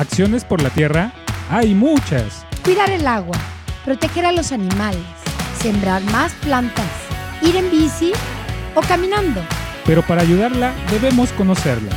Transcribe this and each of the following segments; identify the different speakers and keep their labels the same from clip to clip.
Speaker 1: Acciones por la tierra hay muchas.
Speaker 2: Cuidar el agua, proteger a los animales, sembrar más plantas, ir en bici o caminando.
Speaker 1: Pero para ayudarla debemos conocerla.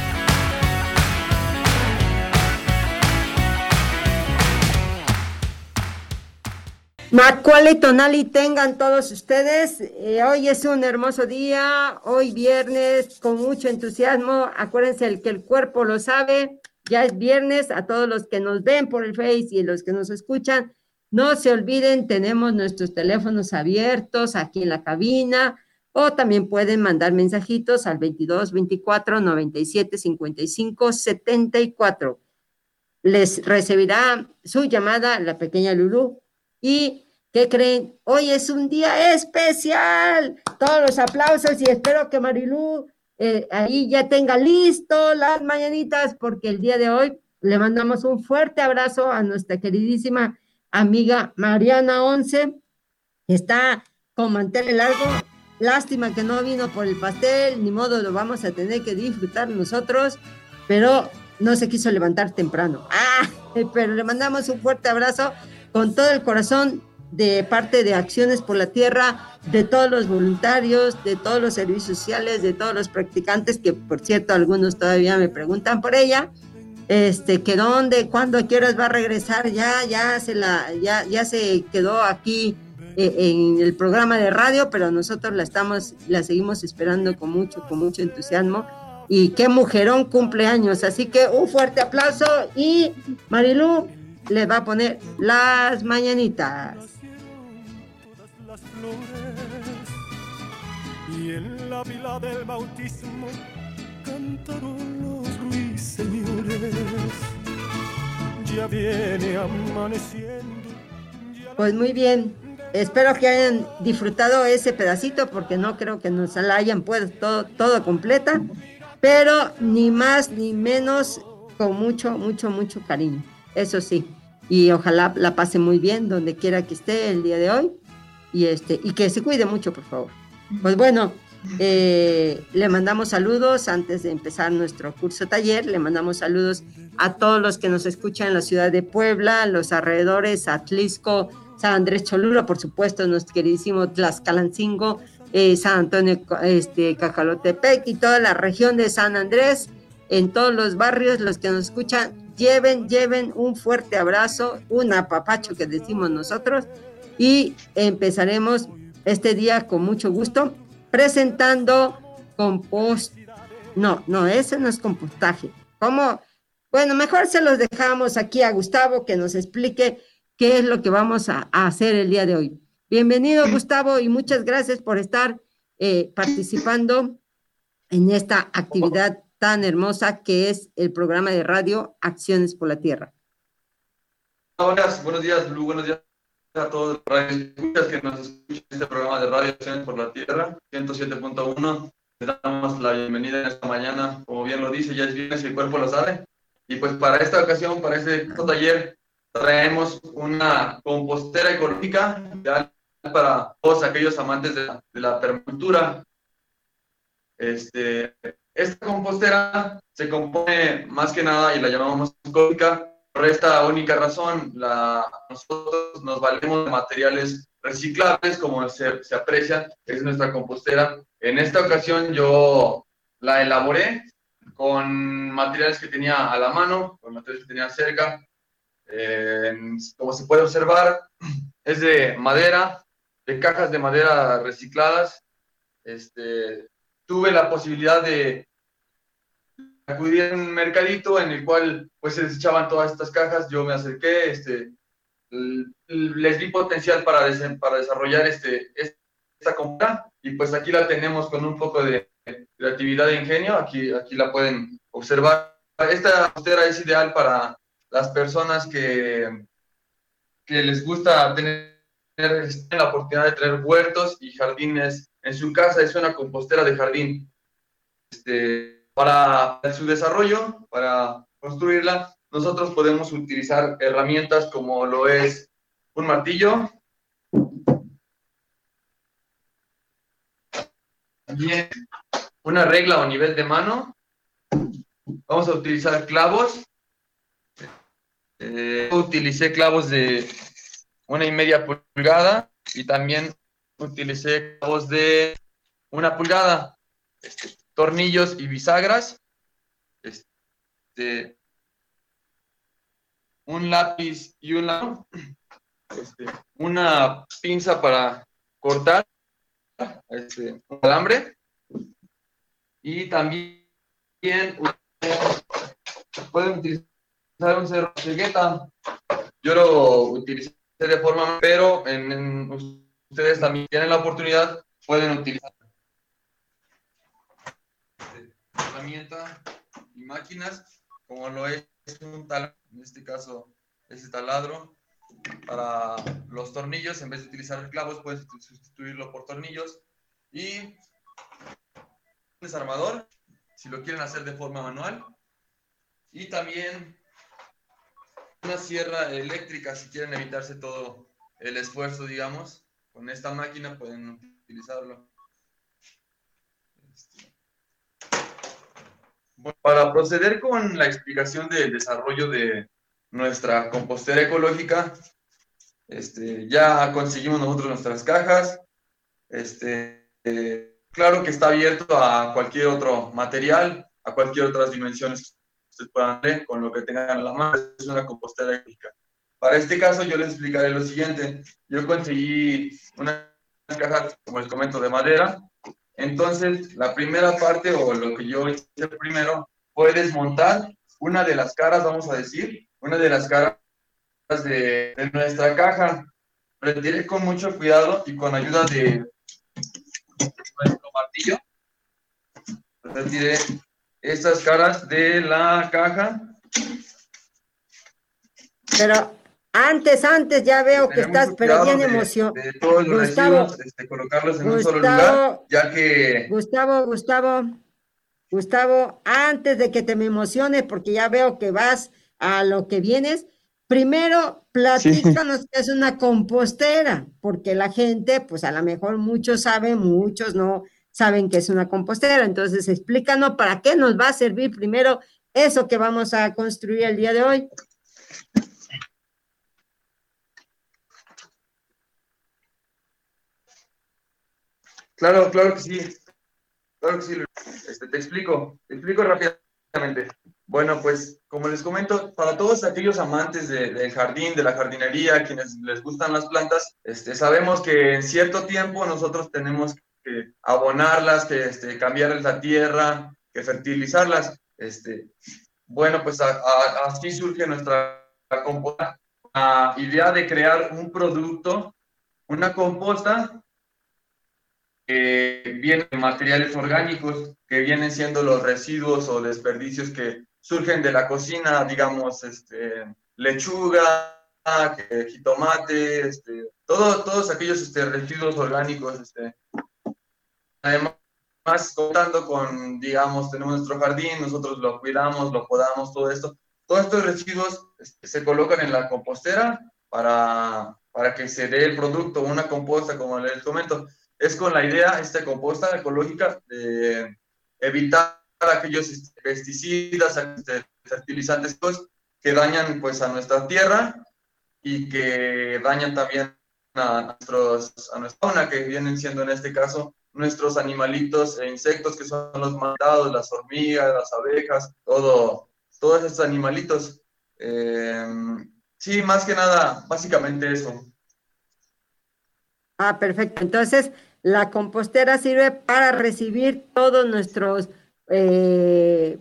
Speaker 3: Macuale Tonali tengan todos ustedes. Eh, hoy es un hermoso día, hoy viernes, con mucho entusiasmo. Acuérdense el que el cuerpo lo sabe. Ya es viernes. A todos los que nos ven por el Face y los que nos escuchan, no se olviden, tenemos nuestros teléfonos abiertos aquí en la cabina o también pueden mandar mensajitos al 22 24 97 55 74. Les recibirá su llamada la pequeña Lulú ¿Y qué creen? Hoy es un día especial. Todos los aplausos y espero que Marilú eh, ahí ya tenga listo las mañanitas porque el día de hoy le mandamos un fuerte abrazo a nuestra queridísima amiga Mariana Once. Está con mantel largo. Lástima que no vino por el pastel, ni modo lo vamos a tener que disfrutar nosotros, pero no se quiso levantar temprano. Ah, pero le mandamos un fuerte abrazo con todo el corazón de parte de Acciones por la Tierra, de todos los voluntarios, de todos los servicios sociales, de todos los practicantes, que por cierto algunos todavía me preguntan por ella, este, que dónde, cuándo, horas va a regresar, ya, ya se la, ya, ya se quedó aquí eh, en el programa de radio, pero nosotros la estamos, la seguimos esperando con mucho, con mucho entusiasmo. Y qué mujerón cumpleaños, así que un fuerte aplauso y Marilu, le va a poner las mañanitas. Y en la vila del bautismo cantaron los ruiseñores. Ya viene amaneciendo. Pues muy bien, espero que hayan disfrutado ese pedacito porque no creo que nos la hayan puesto todo, todo completa, pero ni más ni menos con mucho, mucho, mucho cariño eso sí. Y ojalá la pase muy bien donde quiera que esté el día de hoy. Y, este, y que se cuide mucho, por favor. Pues bueno, eh, le mandamos saludos antes de empezar nuestro curso taller. Le mandamos saludos a todos los que nos escuchan en la ciudad de Puebla, los alrededores, Atlisco, San Andrés Cholula, por supuesto, nuestro queridísimo Tlaxcalancingo, eh, San Antonio, este, Cacalotepec y toda la región de San Andrés, en todos los barrios, los que nos escuchan, lleven, lleven un fuerte abrazo, un apapacho que decimos nosotros, y empezaremos este día con mucho gusto presentando compost. No, no, ese no es compostaje. ¿Cómo? Bueno, mejor se los dejamos aquí a Gustavo que nos explique qué es lo que vamos a, hacer el día de hoy. Bienvenido, Gustavo, y muchas gracias por estar eh, participando en esta actividad tan hermosa que es el programa de radio Acciones por la Tierra.
Speaker 4: Buenos, buenos días, Lu, buenos días a todos los que nos escuchan este programa de radio Acciones por la Tierra, 107.1. Les damos la bienvenida en esta mañana, como bien lo dice, ya es viernes y el cuerpo lo sabe. Y pues para esta ocasión, para este taller, traemos una compostera ecológica para todos aquellos amantes de la, de la permacultura. Este, esta compostera se compone más que nada y la llamamos ecológica por esta única razón. La, nosotros nos valemos de materiales reciclables, como se, se aprecia, es nuestra compostera. En esta ocasión yo la elaboré con materiales que tenía a la mano, con materiales que tenía cerca. Eh, como se puede observar, es de madera, de cajas de madera recicladas. Este, tuve la posibilidad de acudir a un mercadito en el cual pues se desechaban todas estas cajas, yo me acerqué, este, les vi potencial para, para desarrollar este, esta compra y pues aquí la tenemos con un poco de creatividad e ingenio, aquí, aquí la pueden observar. Esta costera es ideal para las personas que, que les gusta tener la oportunidad de tener huertos y jardines en su casa, es una compostera de jardín. Este, para su desarrollo, para construirla, nosotros podemos utilizar herramientas como lo es un martillo, también una regla o nivel de mano, vamos a utilizar clavos, Eh, utilicé clavos de una y media pulgada y también utilicé clavos de una pulgada, este, tornillos y bisagras, este, un lápiz y una, este, una pinza para cortar este, un alambre y también pueden utilizar un cerro cegueta. Yo lo utilicé de forma, pero en, ustedes también tienen la oportunidad, pueden utilizar herramienta y máquinas, como lo es un taladro, en este caso este taladro, para los tornillos, en vez de utilizar clavos, puedes sustituirlo por tornillos. Y un desarmador, si lo quieren hacer de forma manual. Y también una sierra eléctrica, si quieren evitarse todo el esfuerzo, digamos. Con esta máquina pueden utilizarlo. Este. Para proceder con la explicación del desarrollo de nuestra compostera ecológica, este, ya conseguimos nosotros nuestras cajas. Este, eh, claro que está abierto a cualquier otro material, a cualquier otras dimensiones que ustedes puedan ver, con lo que tengan a la mano. Es una compostera eléctrica. Para este caso yo les explicaré lo siguiente. Yo conseguí una caja, como les comento, de madera. Entonces, la primera parte, o lo que yo hice primero, fue desmontar una de las caras, vamos a decir, una de las caras de, nuestra caja. Retiré con mucho cuidado y con ayuda de nuestro martillo. Retiré estas caras de la caja.
Speaker 3: Pero antes, antes ya veo que estás, pero bien emoción.
Speaker 4: De, todos los Gustavo, este, colocarlos en un solo lugar, ya que...
Speaker 3: Gustavo, Gustavo, Gustavo, antes de que te me emociones, porque ya veo que vas a lo que vienes, Primero, platícanos qué es una compostera, porque la gente, pues a lo mejor muchos saben, muchos no saben qué es una compostera. Entonces, explícanos para qué nos va a servir primero eso que vamos a construir el día de hoy.
Speaker 4: Claro, claro que sí. Claro que sí. Este, te explico, te explico rápidamente. Bueno, pues como les comento, para todos aquellos amantes del jardín, de la jardinería, quienes les gustan las plantas, este, sabemos que en cierto tiempo nosotros tenemos que abonarlas, que este, cambiarles la tierra, que fertilizarlas. Este, bueno, pues así surge nuestra idea de crear un producto, una composta que viene de materiales orgánicos, que vienen siendo los residuos o desperdicios que surgen de la cocina, digamos, este, lechuga, jitomate, este, todo, todos aquellos este, residuos orgánicos. Este. Además, contando con, digamos, tenemos nuestro jardín, nosotros lo cuidamos, lo podamos, todo esto. Todos estos residuos este, se colocan en la compostera para, para que se dé el producto, una composta, como les comento. Es con la idea, esta composta ecológica, de evitar aquellos pesticidas, fertilizantes que dañan pues a nuestra tierra y que dañan también a, nuestros, a nuestra fauna, que vienen siendo en este caso nuestros animalitos e insectos que son los mandados, las hormigas, las abejas, todo, todos estos animalitos. Eh, sí, más que nada, básicamente eso.
Speaker 3: Ah, perfecto. Entonces, la compostera sirve para recibir todos nuestros eh,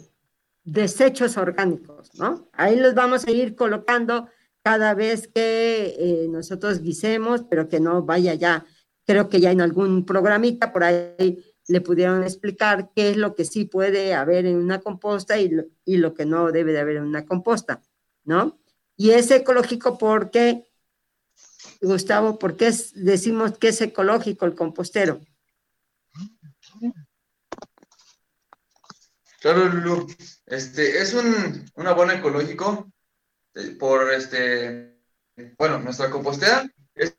Speaker 3: desechos orgánicos, ¿no? Ahí los vamos a ir colocando cada vez que eh, nosotros guisemos, pero que no vaya ya. Creo que ya en algún programita por ahí le pudieron explicar qué es lo que sí puede haber en una composta y lo, y lo que no debe de haber en una composta, ¿no? Y es ecológico porque, Gustavo, ¿por qué decimos que es ecológico el compostero?
Speaker 4: Claro, Lulu. Este, es un, un abono ecológico eh, por, este, bueno, nuestra compostera es,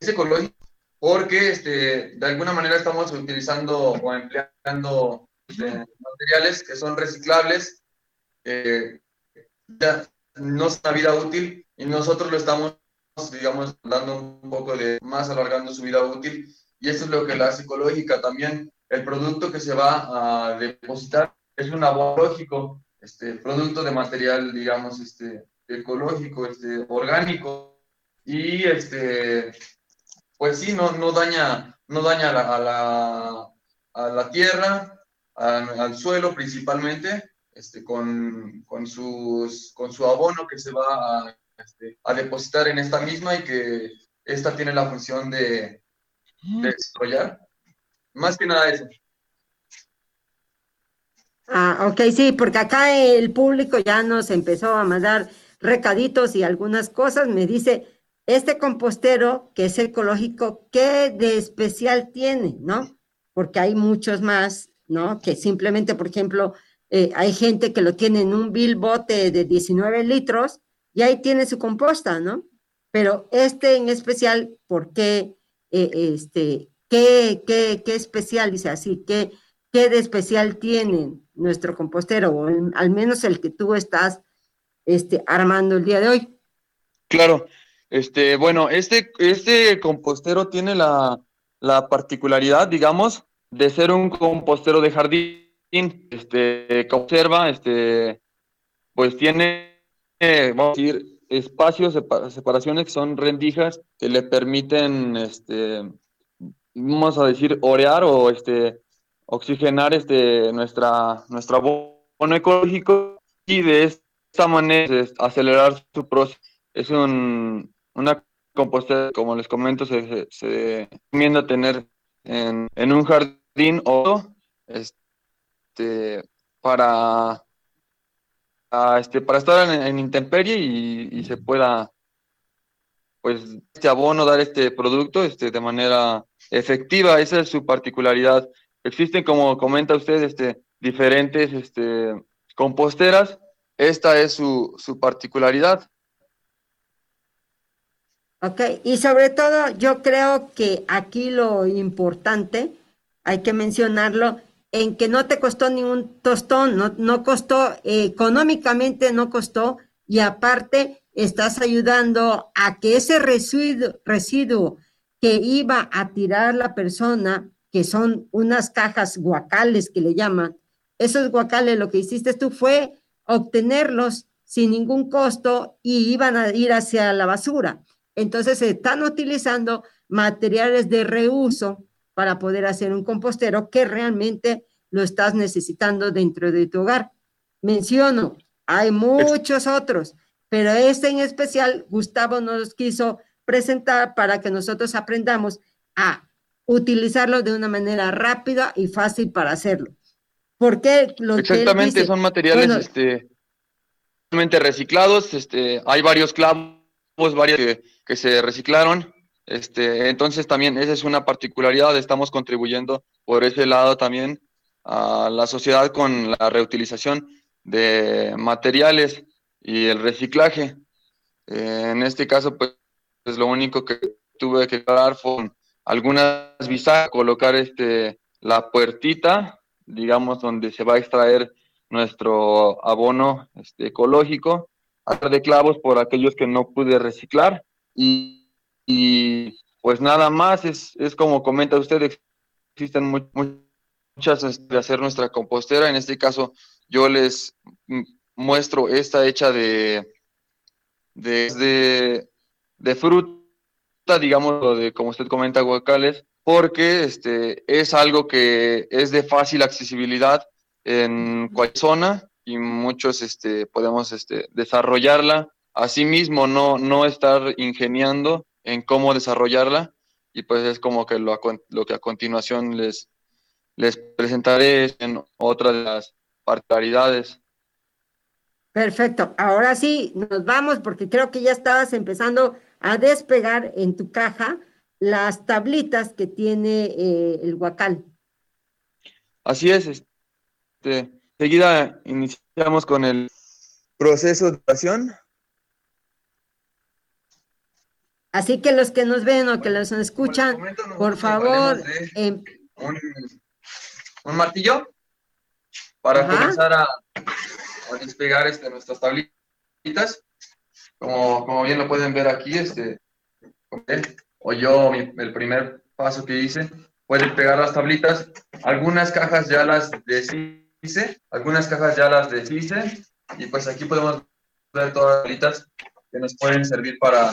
Speaker 4: ecológico porque este, de alguna manera estamos utilizando o empleando este, materiales que son reciclables. Eh, no es una vida útil y nosotros lo estamos, digamos, dando un poco de más alargando su vida útil y eso es lo que la psicológica también, el producto que se va a depositar es un abono lógico, este, producto de material, digamos, este, ecológico, este, orgánico y este, pues sí, no, no daña, no daña a la, a la, tierra, al suelo principalmente, este, con, con, sus, con su abono que se va a, este, a, depositar en esta misma y que esta tiene la función de, de desarrollar. Más que nada eso.
Speaker 3: Ah, ok, sí, porque acá el público ya nos empezó a mandar recaditos y algunas cosas. Me dice, este compostero que es ecológico, ¿qué de especial tiene? ¿No? Porque hay muchos más, ¿no? Que simplemente, por ejemplo, eh, hay gente que lo tiene en un bill bote de 19 litros y ahí tiene su composta, ¿no? Pero este en especial, ¿por qué? Eh, este, ¿qué, qué, qué especial? Dice así, ¿qué, ¿qué de especial tiene nuestro compostero? O al menos el que tú estás este, armando el día de hoy.
Speaker 4: Claro, este, bueno, este, este compostero tiene la, la particularidad, digamos, de ser un compostero de jardín este, conserva, este, pues tiene, vamos a decir, espacios, separaciones que son rendijas que le permiten, este, vamos a decir, orear o este, oxigenar este, nuestra, nuestro abono ecológico y de esta manera acelerar su proceso. Es un, una compostera, como les comento, se, se, recomienda tener en, en un jardín o este, este, este, para estar en, intemperie y, se pueda, pues, este abono, dar este producto este, de manera efectiva. Esa es su particularidad. Existen, como comenta usted, este, diferentes este, composteras. Esta es su, su particularidad.
Speaker 3: Ok, y sobre todo yo creo que aquí lo importante, hay que mencionarlo, en que no te costó ningún tostón, no, no costó, económicamente no costó, y aparte estás ayudando a que ese residuo, residuo que iba a tirar la persona, que son unas cajas guacales que le llaman, esos guacales lo que hiciste tú fue obtenerlos sin ningún costo y iban a ir hacia la basura. Entonces se están utilizando materiales de reuso para poder hacer un compostero que realmente lo estás necesitando dentro de tu hogar. Menciono, hay muchos otros, pero este en especial Gustavo nos quiso presentar para que nosotros aprendamos a utilizarlo de una manera rápida y fácil para hacerlo. Porque
Speaker 4: lo Exactamente, son materiales este, reciclados, este, hay varios clavos, varios que, que se reciclaron, este, entonces también esa es una particularidad, estamos contribuyendo por ese lado también a la sociedad con la reutilización de materiales y el reciclaje. en este caso, pues, lo único que tuve que aclarar fue algunas visas, colocar este, la puertita, digamos, donde se va a extraer nuestro abono este, ecológico, de clavos por aquellos que no pude reciclar y y pues nada más, es, es como comenta usted, existen muchas de este, hacer nuestra compostera. En este caso, yo les muestro esta hecha de, de, de, fruta, digamos, de como usted comenta, guacales, porque este, es algo que es de fácil accesibilidad en cualquier zona y muchos este, podemos este, desarrollarla. Asimismo, no, no estar ingeniando en cómo desarrollarla y pues es como que lo, lo que a continuación les, les presentaré en otra de las particularidades.
Speaker 3: Perfecto, ahora sí, nos vamos porque creo que ya estabas empezando a despegar en tu caja las tablitas que tiene eh, el guacal.
Speaker 4: Así es, este, seguida iniciamos con el proceso de oración
Speaker 3: Así que los que nos ven o que los escuchan, por favor.
Speaker 4: Em, un, martillo para comenzar a, despegar este, nuestras tablitas. como, como bien lo pueden ver aquí, este, o yo, el primer paso que hice, pueden pegar las tablitas. Algunas cajas ya las deshice, algunas cajas ya las deshice, y pues aquí podemos ver todas las tablitas que nos pueden servir para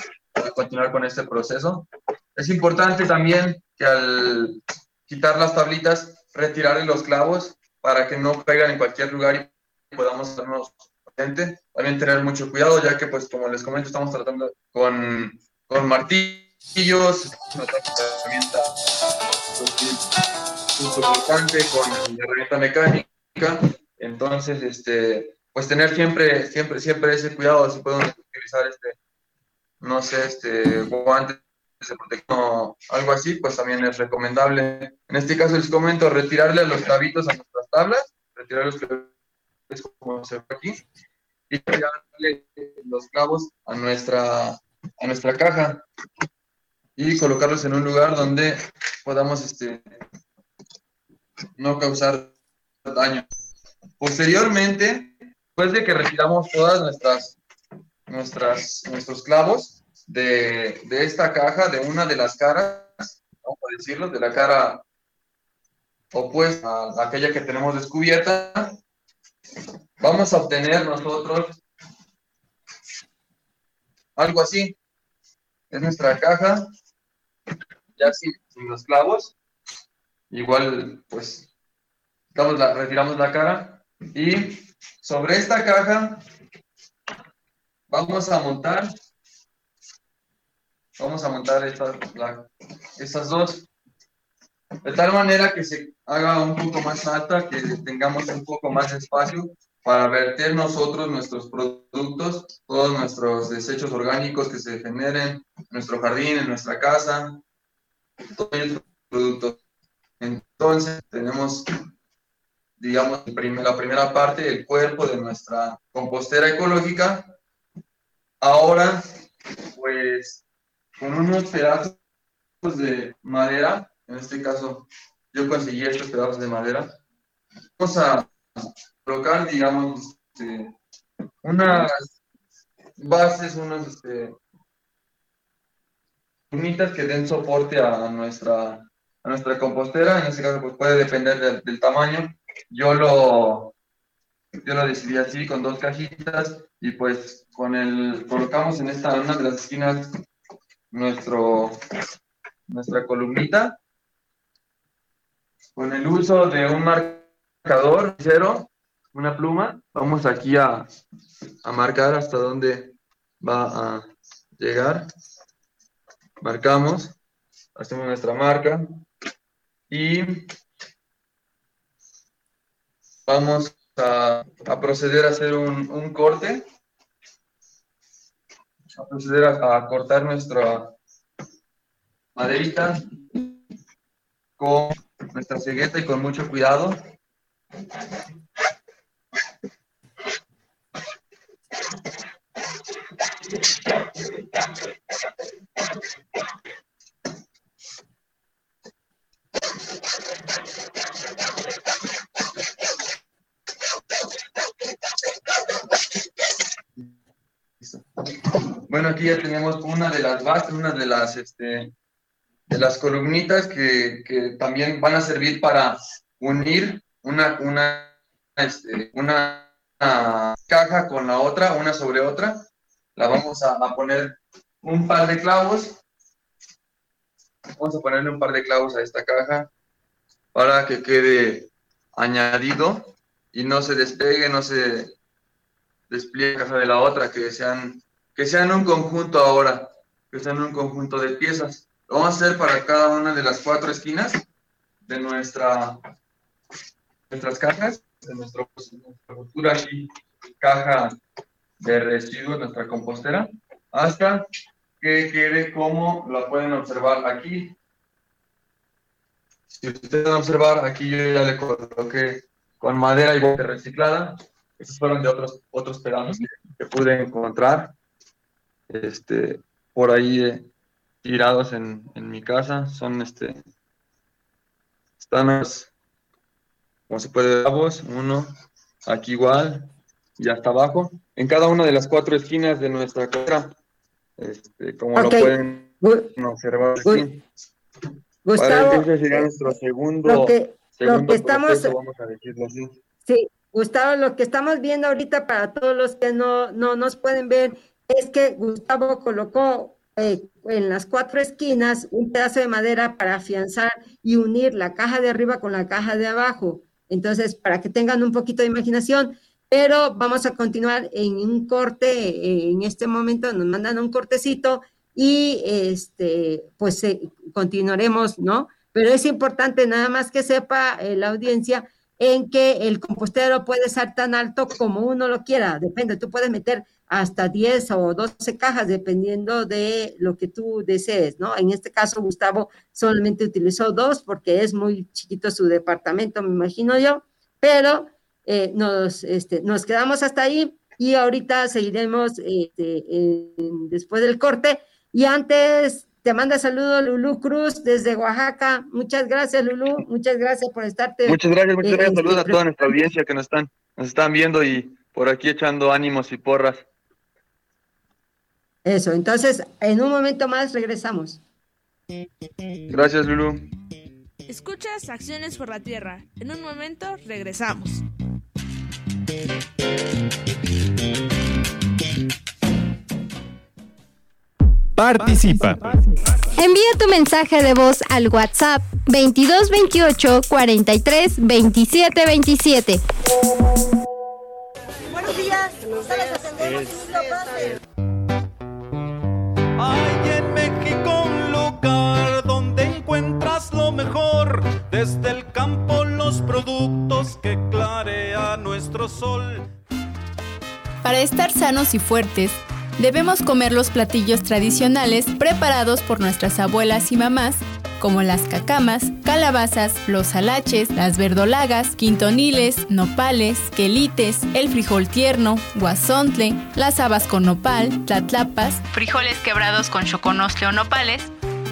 Speaker 4: continuar con este proceso. Es importante también que al quitar las tablitas, retirar los clavos para que no pegan en cualquier lugar y podamos hacernos presente. También tener mucho cuidado, ya que, pues, como les comento, estamos tratando con, con martillos, con herramienta mecánica. Entonces, este, pues tener siempre, siempre, siempre ese cuidado, si podemos utilizar este, no sé, este, guantes de protección o algo así, pues también es recomendable. En este caso les comento, retirarle los clavitos a nuestras tablas, retirar los clavitos como se ve aquí, y tirarle los clavos a nuestra, a nuestra caja y colocarlos en un lugar donde podamos este, no causar daño. Posteriormente, después de que retiramos todas nuestras, nuestras, nuestros clavos de, de esta caja, de una de las caras, vamos a decirlo, de la cara opuesta a aquella que tenemos descubierta, vamos a obtener nosotros algo así. Es nuestra caja, ya sin, los clavos. Igual, pues, la, retiramos la cara y sobre esta caja vamos a montar, vamos a montar estas, estas dos de tal manera que se haga un poco más alta, que tengamos un poco más espacio para verter nosotros nuestros productos, todos nuestros desechos orgánicos que se generen en nuestro jardín, en nuestra casa, todos los productos. Entonces, tenemos, digamos, la primera parte, el cuerpo de nuestra compostera ecológica. Ahora, pues, con unos pedazos de madera, en este caso, yo conseguí estos pedazos de madera, vamos a colocar, digamos, este, unas bases, unas este, que den soporte a nuestra, a nuestra compostera. En este caso, pues puede depender del, tamaño. Yo lo, yo lo decidí así, con dos cajitas, y pues con el, colocamos en esta, una de las esquinas nuestro, nuestra columnita. Con el uso de un marcador cero, una pluma, vamos aquí a, a marcar hasta dónde va a llegar. Marcamos, hacemos nuestra marca y vamos a, proceder a hacer un, un, corte, a proceder a, a cortar nuestra maderita con nuestra cegueta y con mucho cuidado. Bueno, aquí ya tenemos una de las bases, una de las, este, de las columnitas que, que también van a servir para unir una, una, este, una, caja con la otra, una sobre otra. La vamos a, a, poner un par de clavos. Vamos a ponerle un par de clavos a esta caja para que quede añadido y no se despegue, no se despliegue de la otra, que sean, que sean un conjunto ahora, que sean un conjunto de piezas. Lo vamos a hacer para cada una de las cuatro esquinas de nuestra nuestras cajas, de nuestra cultura aquí, caja de residuos, nuestra compostera, hasta que quede como la pueden observar aquí. Si ustedes van a observar, aquí yo ya le coloqué con madera y bote reciclada. Estos fueron de otros, otros pedazos que, pude encontrar este, por ahí eh, tirados en, en, mi casa. Son este, están como se puede ver, uno, aquí igual, y hasta abajo, en cada una de las cuatro esquinas de nuestra carrera, este, como lo pueden observar aquí.
Speaker 3: Gustavo,
Speaker 4: sería nuestro segundo,
Speaker 3: lo que,
Speaker 4: segundo
Speaker 3: lo que estamos,
Speaker 4: vamos a decirlo así.
Speaker 3: Sí, Gustavo, lo que estamos viendo ahorita para todos los que no, no nos pueden ver es que Gustavo colocó eh, en las cuatro esquinas un pedazo de madera para afianzar y unir la caja de arriba con la caja de abajo. Entonces, para que tengan un poquito de imaginación, pero vamos a continuar en un corte, eh, en este momento nos mandan un cortecito y este, pues eh, continuaremos, ¿no? Pero es importante nada más que sepa la audiencia en que el compostero puede ser tan alto como uno lo quiera, depende, tú puedes meter hasta 10 o 12 cajas dependiendo de lo que tú desees, ¿no? En este caso, Gustavo solamente utilizó dos porque es muy chiquito su departamento, me imagino yo, pero eh, nos, este, nos quedamos hasta ahí y ahorita seguiremos este, después del corte. Y antes te manda saludos Lulú Cruz desde Oaxaca. Muchas gracias, Lulú. Muchas gracias por estarte.
Speaker 4: Muchas gracias, muchas gracias. Saludos a toda nuestra audiencia que nos están, nos están viendo y por aquí echando ánimos y porras.
Speaker 3: Eso, entonces en un momento más regresamos.
Speaker 4: Gracias, Lulú.
Speaker 5: Escuchas Acciones por la Tierra. En un momento regresamos.
Speaker 1: Participa.
Speaker 2: Envía tu mensaje de voz al WhatsApp 2228 43 27 27.
Speaker 6: Buenos días, atendemos
Speaker 7: Hay en México un lugar donde encuentras lo mejor, desde el campo los productos que clarea nuestro sol.
Speaker 8: Para estar sanos y fuertes, Debemos comer los platillos tradicionales preparados por nuestras abuelas y mamás, como las cacamas, calabazas, los alaches, las verdolagas, quintoniles, nopales, quelites, el frijol tierno, guasontle, las habas con nopal, tlatlapas, frijoles quebrados con choconostle o nopales,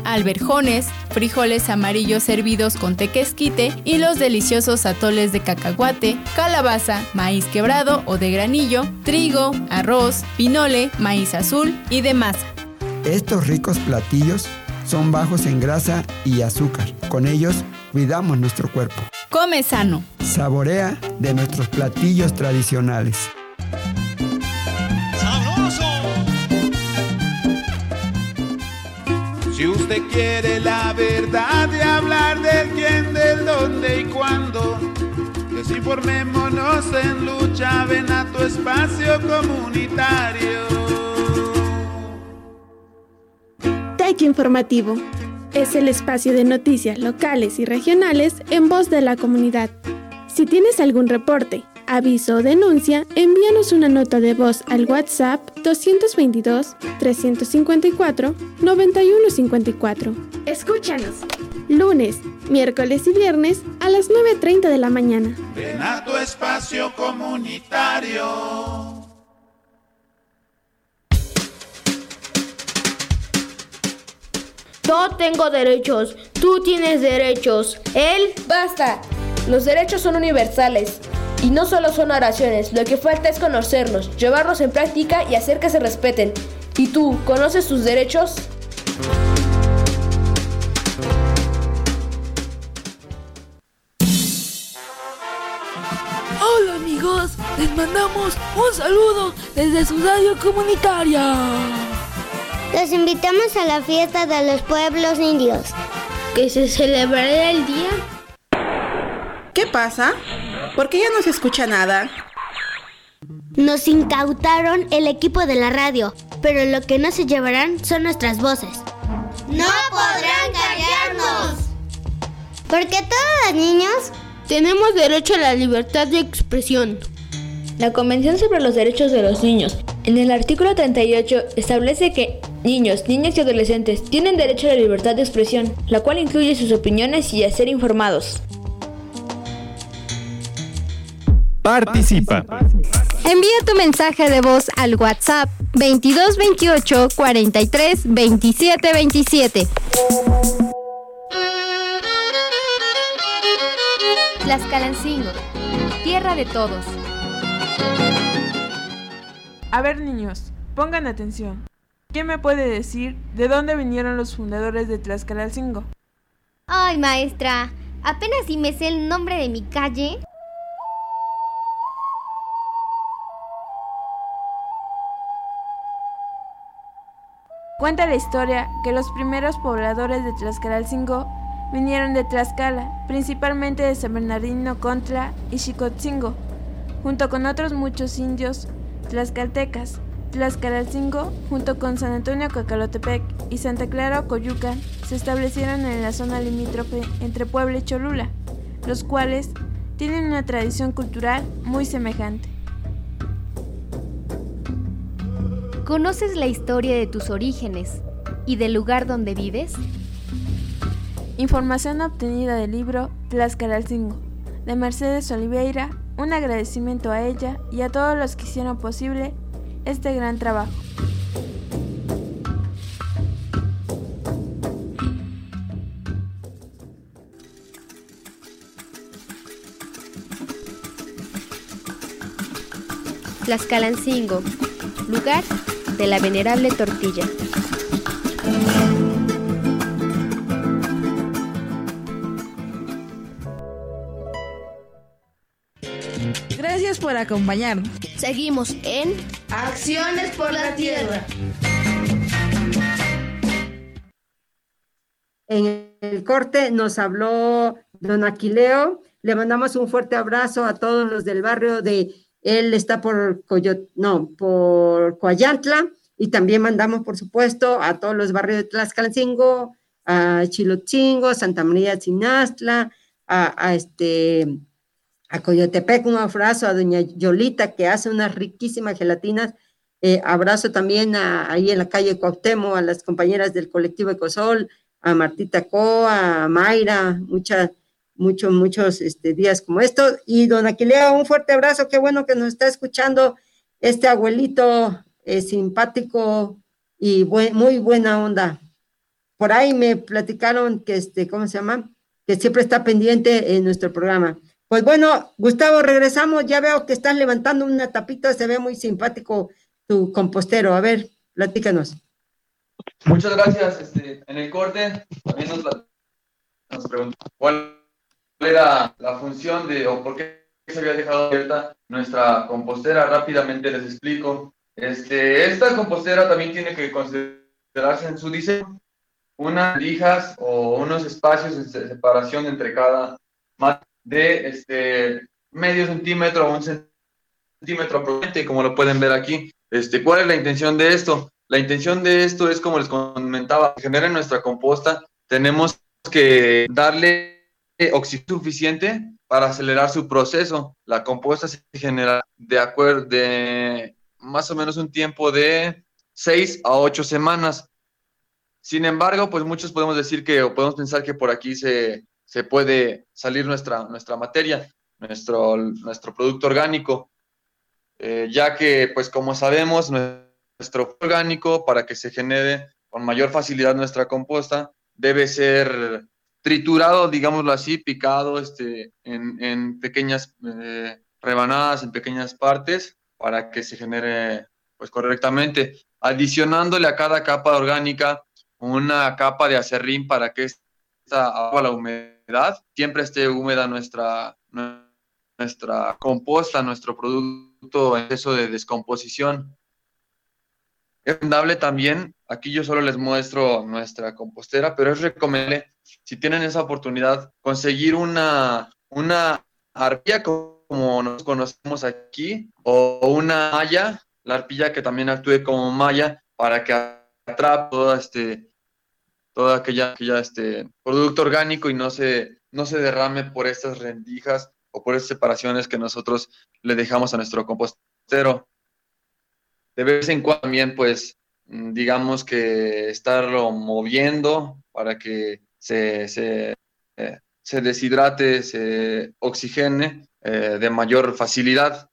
Speaker 8: alberjones, frijoles amarillos servidos con tequesquite y los deliciosos atoles de cacahuate, calabaza, maíz quebrado o de granillo, trigo, arroz, pinole, maíz azul y de masa.
Speaker 9: Estos ricos platillos son bajos en grasa y azúcar. Con ellos cuidamos nuestro cuerpo.
Speaker 8: Come sano.
Speaker 9: Saborea de nuestros platillos tradicionales.
Speaker 7: Si usted quiere la verdad de hablar del quién, del dónde y cuándo, desinformémonos en lucha, ven a tu espacio comunitario.
Speaker 10: Informativo es el espacio de noticias locales y regionales en voz de la comunidad. Si tienes algún reporte, aviso o denuncia, envíanos una nota de voz al WhatsApp 222-354-9154. Escúchanos. Lunes, miércoles y viernes a las 9.30 de la mañana.
Speaker 7: Ven a tu espacio comunitario.
Speaker 11: Yo tengo derechos, tú tienes derechos, él...
Speaker 12: Basta, los derechos son universales. Y no solo son oraciones, lo que falta es conocerlos, llevarlos en práctica y hacer que se respeten. ¿Y tú, conoces tus derechos?
Speaker 13: Hola amigos, les mandamos un saludo desde su radio comunitaria.
Speaker 14: Los invitamos a la fiesta de los pueblos indios,
Speaker 11: que se celebrará el día.
Speaker 15: ¿Qué pasa? ¿Por qué ya no se escucha nada?
Speaker 14: Nos incautaron el equipo de la radio, pero lo que no se llevarán son nuestras voces.
Speaker 16: ¡No podrán callarnos!
Speaker 14: Porque todos los niños
Speaker 11: tenemos derecho a la libertad de expresión.
Speaker 12: La Convención sobre los Derechos de los Niños, en el artículo 38, establece que niños, niñas y adolescentes tienen derecho a la libertad de expresión, la cual incluye sus opiniones y a ser informados.
Speaker 1: Participa.
Speaker 2: Envía tu mensaje de voz al WhatsApp 2228 43 27 27.
Speaker 8: Tlaxcalancingo, tierra de todos.
Speaker 17: A ver niños, pongan atención. ¿Quién me puede decir de dónde vinieron los fundadores de Tlaxcalalcingo?
Speaker 14: Ay, maestra, apenas si me sé el nombre de mi calle.
Speaker 17: Cuenta la historia que los primeros pobladores de Tlaxcalalcingo vinieron de Tlaxcala, principalmente de San Bernardino Contra y Xicotzingo, junto con otros muchos indios tlaxcaltecas. Tlaxcalalcingo, junto con San Antonio Cacalotepec y Santa Clara Coyuca, se establecieron en la zona limítrofe entre Puebla y Cholula, los cuales tienen una tradición cultural muy semejante.
Speaker 14: ¿Conoces la historia de tus orígenes y del lugar donde vives?
Speaker 17: Información obtenida del libro Tlaxcalalcingo, de Mercedes Oliveira, un agradecimiento a ella y a todos los que hicieron posible este gran trabajo.
Speaker 14: Tlaxcalancingo, lugar de la venerable tortilla.
Speaker 5: Gracias por acompañarnos.
Speaker 11: Seguimos en
Speaker 16: Acciones por la Tierra.
Speaker 3: En el corte nos habló don Aquileo. Le mandamos un fuerte abrazo a todos los del barrio de, él está por Coyot, no, por Coayantla. Y también mandamos, por supuesto, a todos los barrios de Tlaxcalancingo, a Chilotzingo, Santa María a, a este a Coyotepec, un abrazo a doña Yolita, que hace unas riquísimas gelatinas. Eh, abrazo también a, ahí en la calle Cuauhtémoc, a las compañeras del colectivo Ecosol, a Martita Coa, a Mayra, muchas, muchos, muchos este, días como estos. Y don Aquilea, un fuerte abrazo, qué bueno que nos está escuchando este abuelito eh, simpático y muy buena onda. Por ahí me platicaron que, este, ¿cómo se llama? Que siempre está pendiente en nuestro programa. Pues bueno, Gustavo, regresamos. Ya veo que estás levantando una tapita, se ve muy simpático tu compostero. A ver, platícanos.
Speaker 4: Muchas gracias. Este, en el corte también nos, nos preguntó cuál era la función de o por qué se había dejado abierta nuestra compostera. Rápidamente les explico. Este, esta compostera también tiene que considerarse en su diseño unas lijas o unos espacios de separación entre cada de este, medio centímetro o un centímetro probablemente, como lo pueden ver aquí. Este, ¿Cuál es la intención de esto? La intención de esto es, como les comentaba, generar nuestra composta, tenemos que darle oxígeno suficiente para acelerar su proceso. La composta se genera de acuerdo de más o menos un tiempo de 6 a 8 semanas. Sin embargo, pues muchos podemos decir que o podemos pensar que por aquí se, se puede salir nuestra, nuestra materia, nuestro, nuestro producto orgánico, eh, ya que, pues como sabemos, nuestro orgánico, para que se genere con mayor facilidad nuestra composta, debe ser triturado, digámoslo así, picado este, en, en pequeñas eh, rebanadas, en pequeñas partes, para que se genere pues correctamente, adicionándole a cada capa orgánica una capa de acerrín para que esta agua la humedad siempre esté húmeda nuestra, nuestra composta, nuestro producto en de descomposición. Es recomendable también, aquí yo solo les muestro nuestra compostera, pero es recomendable, si tienen esa oportunidad, conseguir una, una arpilla como nos conocemos aquí, o una malla, la arpilla que también actúe como malla para que atrape todo este, todo aquella, aquella este, producto orgánico y no se, no se derrame por estas rendijas o por estas separaciones que nosotros le dejamos a nuestro compostero. De vez en cuando también, pues, mm, digamos que estarlo moviendo para que se, se, eh, se deshidrate, se oxigene eh, de mayor facilidad.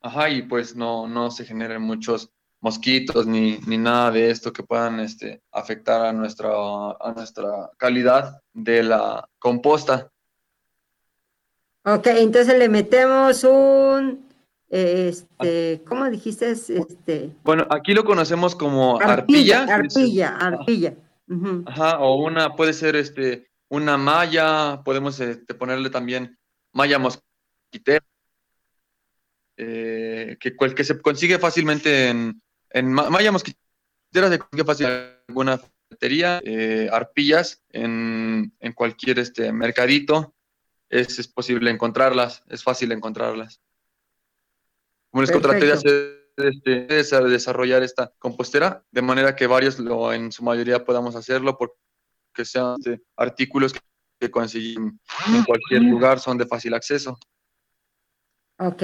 Speaker 4: Ajá, y pues no, no se generen muchos mosquitos ni, ni, nada de esto que puedan este, afectar a nuestra, a nuestra calidad de la composta.
Speaker 3: Ok, entonces le metemos un este, ¿cómo dijiste? Este,
Speaker 4: bueno, aquí lo conocemos como arpilla.
Speaker 3: Arpilla, arpilla.
Speaker 4: Ajá, o una, puede ser este, una malla, podemos este, ponerle también malla mosquitera, eh, que, que se consigue fácilmente en, en malla mosquitera, se consigue fácil en alguna ferretería, eh, arpillas en, en, cualquier este, mercadito, es, es posible encontrarlas, es fácil encontrarlas. Como les contraté de hacer este, desarrollar esta compostera, de manera que varios lo, en su mayoría podamos hacerlo, porque sean este, artículos que, que consiguen en cualquier lugar, son de fácil acceso.
Speaker 3: Ok.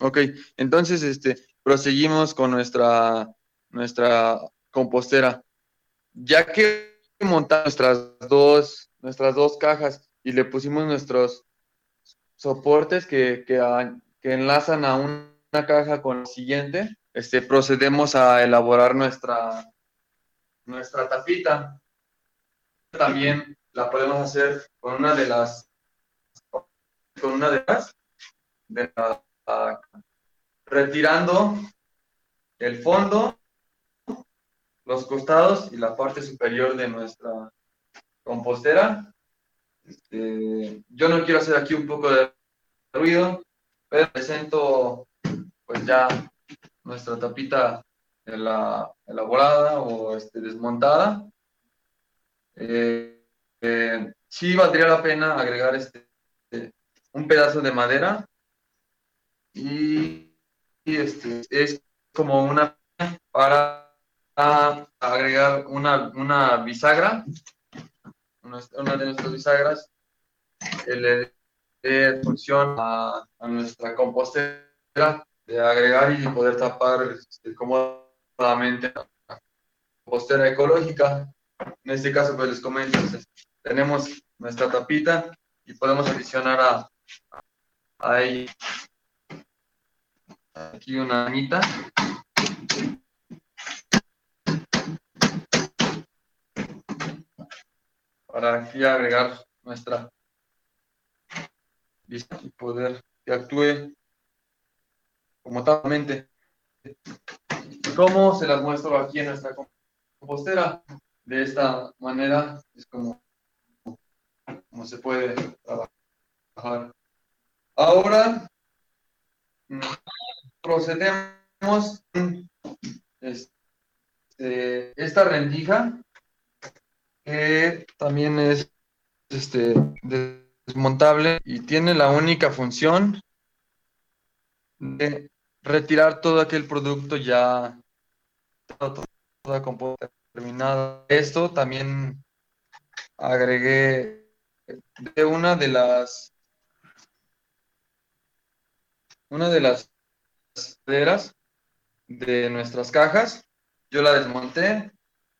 Speaker 4: Ok, entonces este, proseguimos con nuestra, nuestra compostera. Ya que montamos nuestras dos, nuestras dos cajas y le pusimos nuestros soportes que, que, enlazan a una caja con la siguiente, este, procedemos a elaborar nuestra, nuestra tapita. También la podemos hacer con una de las, con una de las, de la, retirando el fondo, los costados y la parte superior de nuestra compostera. Este, yo no quiero hacer aquí un poco de ruido, presento pues ya nuestra tapita elaborada o este, desmontada. Eh, eh, sí valdría la pena agregar este, un pedazo de madera y, este, es como una para agregar una, una bisagra, una, de nuestras bisagras, el, de función a, nuestra compostera, de agregar y poder tapar este, cómodamente la compostera ecológica. En este caso, pues les comento, tenemos nuestra tapita y podemos adicionar a, a ella aquí una anita. Para aquí agregar nuestra y poder que actúe como talmente. ¿Cómo se las muestro aquí en nuestra compostera? De esta manera es como, como se puede trabajar. Ahora procedemos este, esta rendija que también es este, de desmontable y tiene la única función de retirar todo aquel producto ya toda, toda terminada. Esto también agregué de una de las una de las de nuestras cajas. Yo la desmonté,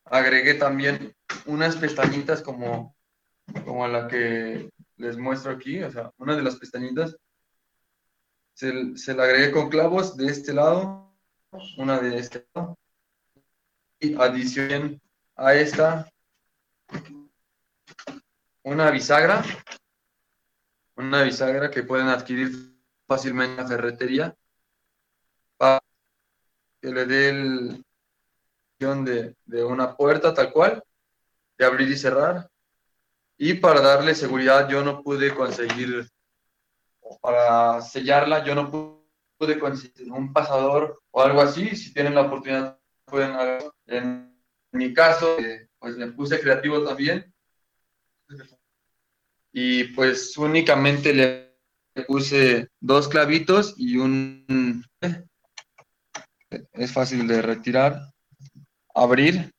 Speaker 4: agregué también unas pestañitas como, como la que les muestro aquí, o sea, una de las pestañitas, se, se la agregué con clavos de este lado, una de este lado, y adicionen a esta una bisagra, una bisagra que pueden adquirir fácilmente en la ferretería, que le dé el de, de una puerta tal cual, de abrir y cerrar, y para darle seguridad yo no pude conseguir, para sellarla yo no pude conseguir un pasador o algo así. Si tienen la oportunidad pueden hacerlo. En mi caso, eh, pues me puse creativo también. Y pues únicamente le puse dos clavitos y un... Es fácil de retirar, abrir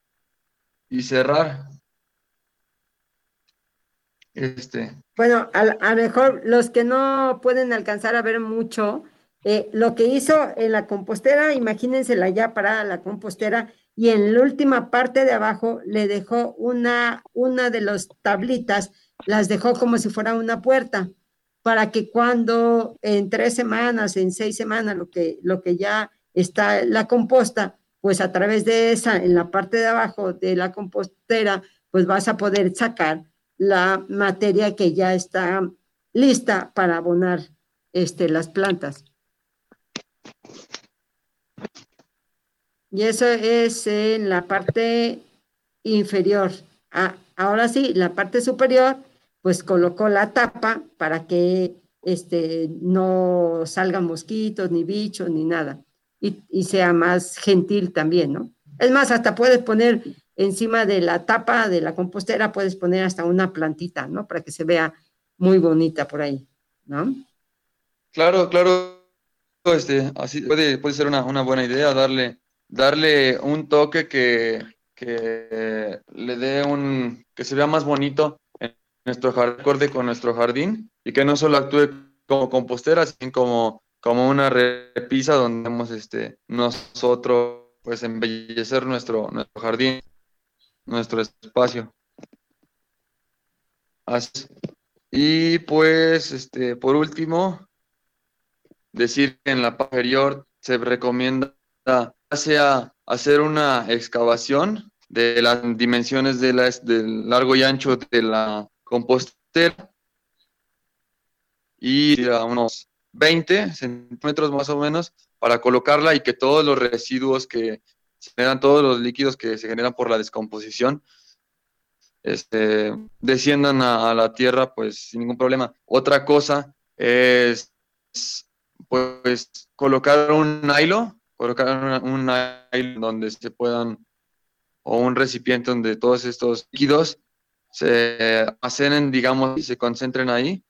Speaker 4: y cerrar. Este.
Speaker 3: Bueno, a, lo mejor los que no pueden alcanzar a ver mucho, eh, lo que hizo en la compostera, imagínensela ya parada la compostera, y en la última parte de abajo le dejó una, una de las tablitas, las dejó como si fuera una puerta, para que cuando en tres semanas, en seis semanas, lo que, lo que ya está la composta, pues a través de esa, en la parte de abajo de la compostera, pues vas a poder sacar la materia que ya está lista para abonar este, las plantas. Y eso es en la parte inferior. Ah, ahora sí, la parte superior, pues colocó la tapa para que este, no salgan mosquitos, ni bichos, ni nada. Y, sea más gentil también, ¿no? Es más, hasta puedes poner encima de la tapa de la compostera, puedes poner hasta una plantita, ¿no? Para que se vea muy bonita por ahí, ¿no?
Speaker 4: Claro, claro, este, así puede, puede ser una, una buena idea darle, darle un toque que, que le dé un, que se vea más bonito en nuestro jardín, con nuestro jardín y que no solo actúe como compostera, sino como, como una repisa donde hemos este, nosotros pues embellecer nuestro, nuestro jardín, nuestro espacio. Y pues, este, por último, decir que en la inferior se recomienda sea hacer una excavación de las dimensiones de la, del largo y ancho de la compostera y a unos 20 centímetros más o menos para colocarla y que todos los residuos que se generan, todos los líquidos que se generan por la descomposición, este, desciendan a, la tierra pues sin ningún problema. Otra cosa es pues colocar un nylon, colocar un, nylon donde se puedan, o un recipiente donde todos estos líquidos se almacenen, digamos, y se concentren ahí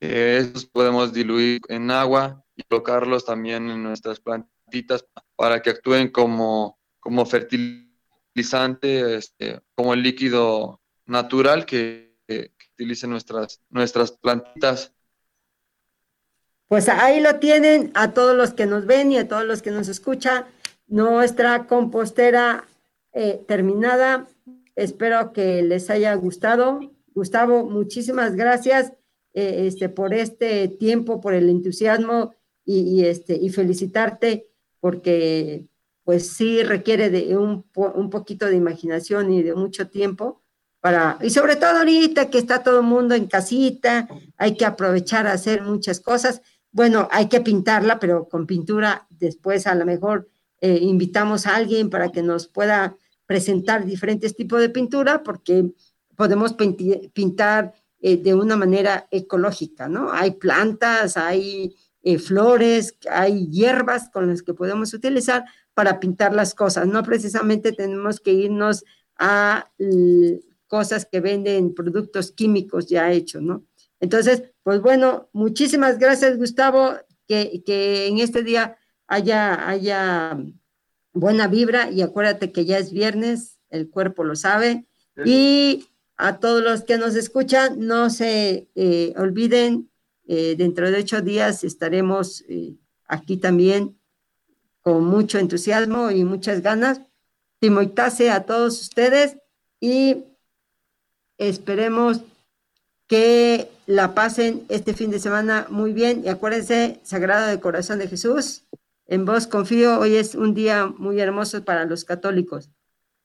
Speaker 4: eh, podemos diluir en agua y colocarlos también en nuestras plantitas para que actúen como, como fertilizante, este, como el líquido natural que, que, utilicen nuestras, nuestras plantitas.
Speaker 3: Pues ahí lo tienen a todos los que nos ven y a todos los que nos escuchan. Nuestra compostera eh, terminada. Espero que les haya gustado. Gustavo, muchísimas gracias eh, este, por este tiempo, por el entusiasmo y, este, y felicitarte porque pues sí requiere de un, un, poquito de imaginación y de mucho tiempo para, y sobre todo ahorita que está todo el mundo en casita, hay que aprovechar a hacer muchas cosas. Bueno, hay que pintarla, pero con pintura después a lo mejor eh, invitamos a alguien para que nos pueda presentar diferentes tipos de pintura, porque podemos pintar eh, de una manera ecológica, ¿no? Hay plantas, hay eh, flores, hay hierbas con las que podemos utilizar para pintar las cosas. No precisamente tenemos que irnos a cosas que venden productos químicos ya hechos, ¿no? Entonces, pues bueno, muchísimas gracias, Gustavo, que, que en este día haya, haya buena vibra y acuérdate que ya es viernes, el cuerpo lo sabe. Y a todos los que nos escuchan, no se eh, olviden, eh, dentro de ocho días estaremos eh, aquí también con mucho entusiasmo y muchas ganas. Timoitase a todos ustedes y esperemos que la pasen este fin de semana muy bien y acuérdense, Sagrado de Corazón de Jesús, en vos confío, hoy es un día muy hermoso para los católicos.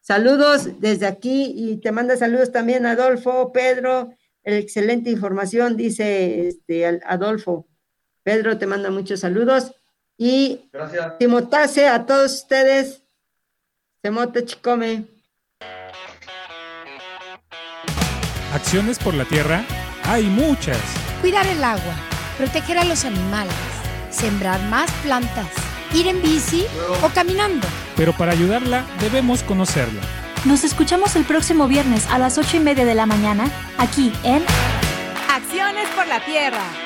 Speaker 3: Saludos desde aquí y te manda saludos también Adolfo, Pedro, excelente información, dice este, Adolfo. Pedro te manda muchos saludos y
Speaker 4: Gracias.
Speaker 3: Timotase a todos ustedes. Temote Chicome.
Speaker 1: Acciones por la tierra hay muchas.
Speaker 2: Cuidar el agua, proteger a los animales, sembrar más plantas ir en bici o caminando.
Speaker 1: Pero para ayudarla debemos conocerla.
Speaker 18: Nos escuchamos el próximo viernes a las ocho y media de la mañana, aquí en
Speaker 5: Acciones por la Tierra.